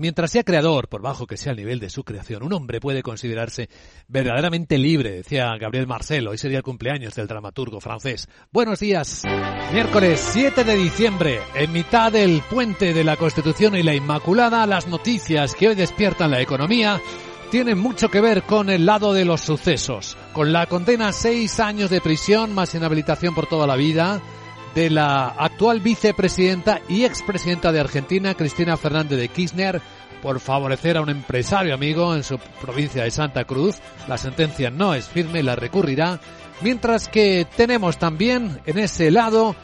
Mientras sea creador, por bajo que sea el nivel de su creación, un hombre puede considerarse verdaderamente libre, decía Gabriel Marcelo. Hoy sería el cumpleaños del dramaturgo francés. Buenos días. Miércoles 7 de diciembre, en mitad del puente de la Constitución y la Inmaculada, las noticias que hoy despiertan la economía tienen mucho que ver con el lado de los sucesos. Con la condena a seis años de prisión más inhabilitación por toda la vida de la actual vicepresidenta y expresidenta de Argentina, Cristina Fernández de Kirchner, por favorecer a un empresario amigo en su provincia de Santa Cruz. La sentencia no es firme, la recurrirá. Mientras que tenemos también en ese lado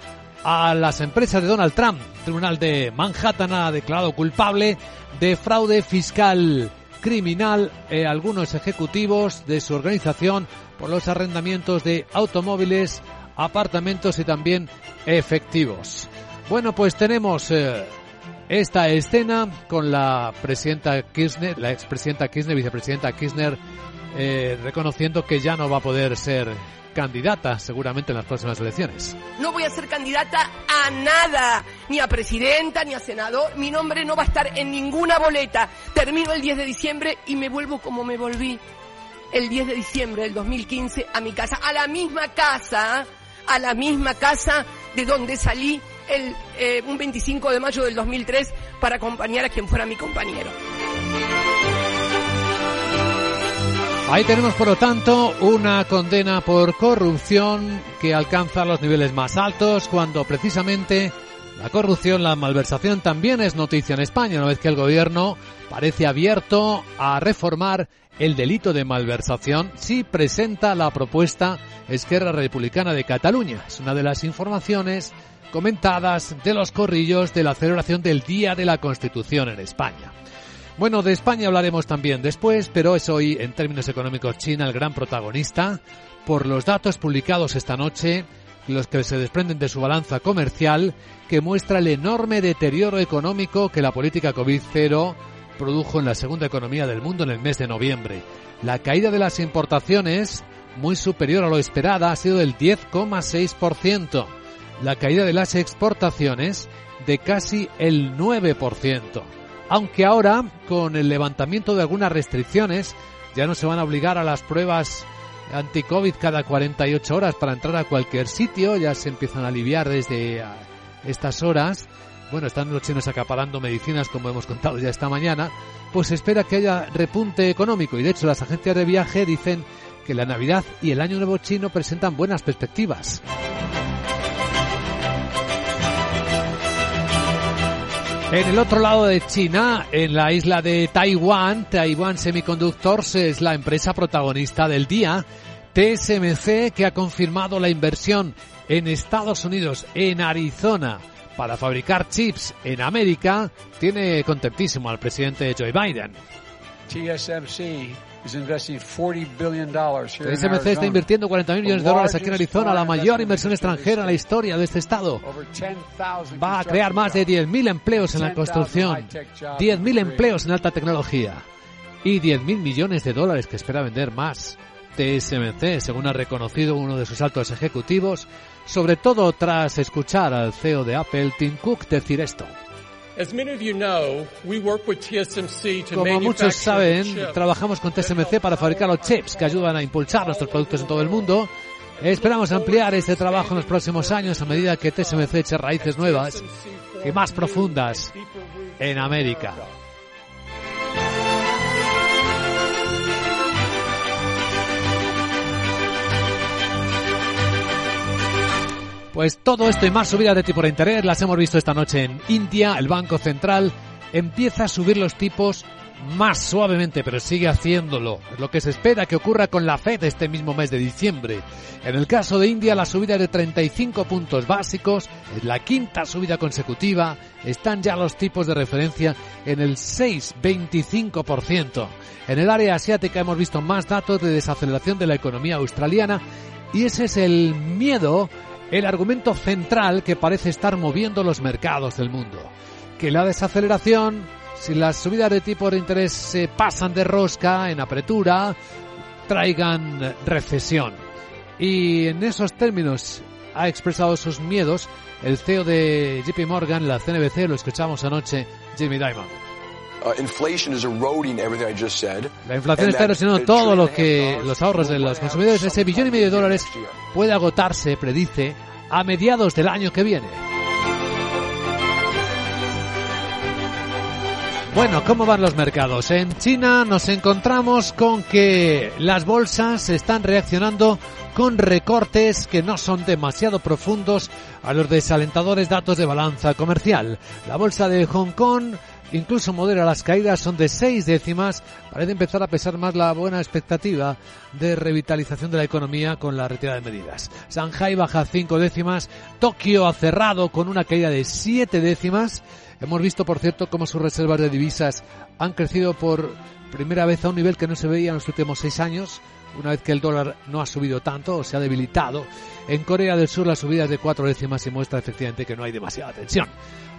a las empresas de Donald Trump. El Tribunal de Manhattan ha declarado culpable de fraude fiscal criminal eh, algunos ejecutivos de su organización por los arrendamientos de automóviles apartamentos y también efectivos. Bueno, pues tenemos eh, esta escena con la presidenta Kirchner, la expresidenta Kirchner, vicepresidenta Kirchner, eh, reconociendo que ya no va a poder ser candidata seguramente en las próximas elecciones. No voy a ser candidata a nada, ni a presidenta, ni a senador. Mi nombre no va a estar en ninguna boleta. Termino el 10 de diciembre y me vuelvo como me volví el 10 de diciembre del 2015 a mi casa, a la misma casa a la misma casa de donde salí el, eh, un 25 de mayo del 2003 para acompañar a quien fuera mi compañero. Ahí tenemos, por lo tanto, una condena por corrupción que alcanza los niveles más altos cuando precisamente la corrupción, la malversación también es noticia en España, una vez que el gobierno parece abierto a reformar el delito de malversación si presenta la propuesta Esquerra Republicana de Cataluña. Es una de las informaciones comentadas de los corrillos de la celebración del Día de la Constitución en España. Bueno, de España hablaremos también después, pero es hoy, en términos económicos, China el gran protagonista por los datos publicados esta noche, los que se desprenden de su balanza comercial, que muestra el enorme deterioro económico que la política COVID-0 produjo en la segunda economía del mundo en el mes de noviembre. La caída de las importaciones, muy superior a lo esperada, ha sido del 10,6%. La caída de las exportaciones de casi el 9%. Aunque ahora, con el levantamiento de algunas restricciones, ya no se van a obligar a las pruebas anti-COVID cada 48 horas para entrar a cualquier sitio, ya se empiezan a aliviar desde estas horas bueno, están los chinos acaparando medicinas, como hemos contado ya esta mañana, pues se espera que haya repunte económico. Y de hecho, las agencias de viaje dicen que la Navidad y el Año Nuevo chino presentan buenas perspectivas. En el otro lado de China, en la isla de Taiwán, Taiwan Semiconductors es la empresa protagonista del día. TSMC, que ha confirmado la inversión en Estados Unidos, en Arizona, para fabricar chips en América tiene contentísimo al presidente Joe Biden. TSMC está invirtiendo 40 millones de dólares aquí en Arizona, la mayor inversión extranjera en la historia de este estado. Va a crear más de 10.000 empleos en la construcción, 10.000 empleos en alta tecnología y 10.000 millones de dólares que espera vender más. TSMC, según ha reconocido uno de sus altos ejecutivos, sobre todo tras escuchar al CEO de Apple, Tim Cook, decir esto. Como muchos saben, trabajamos con TSMC para fabricar los chips que ayudan a impulsar nuestros productos en todo el mundo. Esperamos ampliar este trabajo en los próximos años a medida que TSMC eche raíces nuevas y más profundas en América. Pues todo esto y más subidas de tipo de interés las hemos visto esta noche en India. El Banco Central empieza a subir los tipos más suavemente, pero sigue haciéndolo. Es lo que se espera que ocurra con la Fed este mismo mes de diciembre. En el caso de India, la subida de 35 puntos básicos es la quinta subida consecutiva. Están ya los tipos de referencia en el 6,25%. En el área asiática hemos visto más datos de desaceleración de la economía australiana y ese es el miedo el argumento central que parece estar moviendo los mercados del mundo. Que la desaceleración, si las subidas de tipo de interés se pasan de rosca en apretura, traigan recesión. Y en esos términos ha expresado sus miedos el CEO de JP Morgan, la CNBC, lo escuchamos anoche, Jimmy Dimon. La inflación está erosionando todo lo que los ahorros de los consumidores. Ese billón y medio de dólares puede agotarse, predice, a mediados del año que viene. Bueno, ¿cómo van los mercados? En China nos encontramos con que las bolsas están reaccionando con recortes que no son demasiado profundos a los desalentadores datos de balanza comercial. La bolsa de Hong Kong incluso modera las caídas, son de seis décimas. Parece empezar a pesar más la buena expectativa de revitalización de la economía con la retirada de medidas. Shanghai baja cinco décimas, Tokio ha cerrado con una caída de siete décimas. Hemos visto, por cierto, cómo sus reservas de divisas han crecido por primera vez a un nivel que no se veía en los últimos seis años, una vez que el dólar no ha subido tanto o se ha debilitado. En Corea del Sur la subida es de cuatro décimas y muestra efectivamente que no hay demasiada tensión.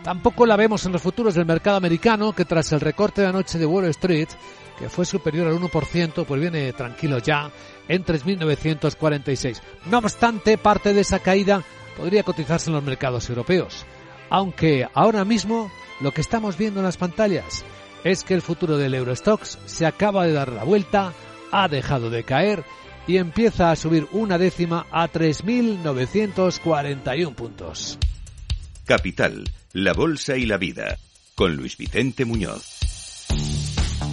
Tampoco la vemos en los futuros del mercado americano, que tras el recorte de anoche de Wall Street, que fue superior al 1%, pues viene tranquilo ya en 3.946. No obstante, parte de esa caída podría cotizarse en los mercados europeos. Aunque ahora mismo lo que estamos viendo en las pantallas es que el futuro del Eurostox se acaba de dar la vuelta, ha dejado de caer y empieza a subir una décima a 3.941 puntos. Capital, la Bolsa y la Vida, con Luis Vicente Muñoz.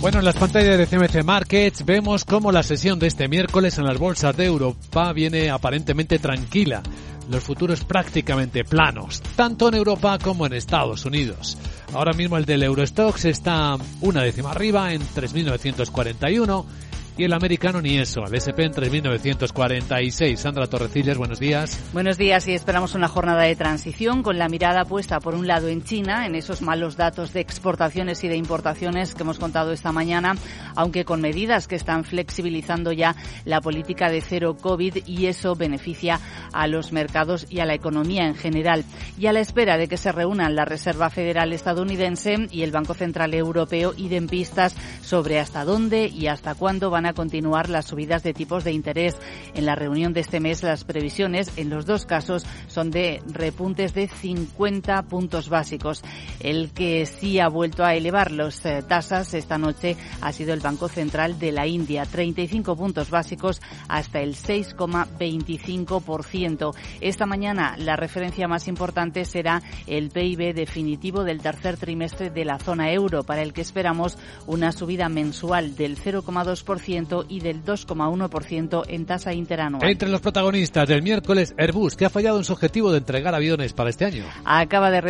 Bueno, en las pantallas de CMC Markets vemos cómo la sesión de este miércoles en las bolsas de Europa viene aparentemente tranquila. Los futuros prácticamente planos, tanto en Europa como en Estados Unidos. Ahora mismo el del Eurostox está una décima arriba en 3.941 y el americano ni eso, el SP en 3.946. Sandra Torrecillas, buenos días. Buenos días y esperamos una jornada de transición con la mirada puesta por un lado en China, en esos malos datos de exportaciones y de importaciones que hemos contado esta mañana, aunque con medidas que están flexibilizando ya la política de cero COVID y eso beneficia a los mercados y a la economía en general. Y a la espera de que se reúnan la Reserva Federal estadounidense y el Banco Central Europeo y den pistas sobre hasta dónde y hasta cuándo van a continuar las subidas de tipos de interés. En la reunión de este mes las previsiones en los dos casos son de repuntes de 50 puntos básicos. El que sí ha vuelto a elevar las eh, tasas esta noche ha sido el Banco Central de la India, 35 puntos básicos hasta el 6,25%. Esta mañana la referencia más importante será el PIB definitivo del tercer trimestre de la zona euro, para el que esperamos una subida mensual del 0,2% y del 2,1% en tasa interanual. Entre los protagonistas del miércoles, Airbus, que ha fallado en su objetivo de entregar aviones para este año. Acaba de,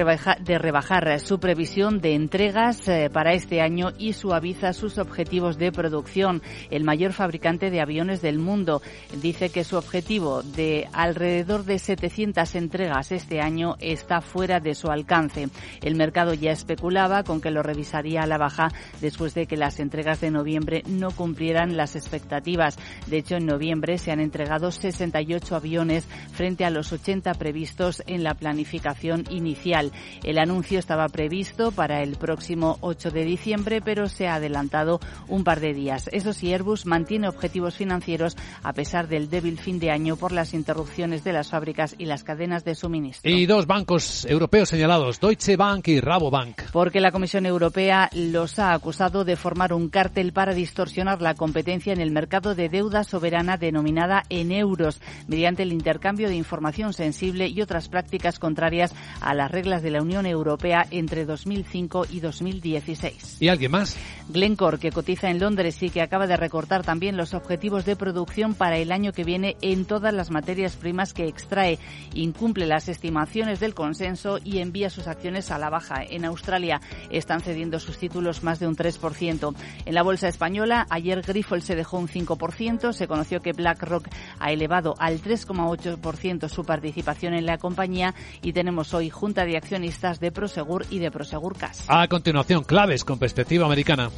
de rebajar su previsión de entregas eh, para este año y suaviza sus objetivos de producción. El mayor fabricante de aviones del mundo dice que su objetivo de alrededor de 700 entregas este año está fuera de su alcance. El mercado ya especulaba con que lo revisaría a la baja después de que las entregas de noviembre no cumplieran las expectativas. De hecho, en noviembre se han entregado 68 aviones frente a los 80 previstos en la planificación inicial. El anuncio estaba previsto para el próximo 8 de diciembre, pero se ha adelantado un par de días. Eso sí, Airbus mantiene objetivos financieros a pesar del débil fin de año por las interrupciones de las fábricas y las cadenas de suministro. Y dos bancos europeos señalados, Deutsche Bank y Rabobank. Porque la Comisión Europea los ha acusado de formar un cártel para distorsionar la competencia competencia en el mercado de deuda soberana denominada en euros, mediante el intercambio de información sensible y otras prácticas contrarias a las reglas de la Unión Europea entre 2005 y 2016. ¿Y alguien más? Glencore, que cotiza en Londres y que acaba de recortar también los objetivos de producción para el año que viene en todas las materias primas que extrae, incumple las estimaciones del consenso y envía sus acciones a la baja. En Australia están cediendo sus títulos más de un 3%. En la bolsa española, ayer Grifo se dejó un 5%. Se conoció que BlackRock ha elevado al 3,8% su participación en la compañía y tenemos hoy junta de accionistas de Prosegur y de Prosegur Cash. A continuación, claves con perspectiva americana.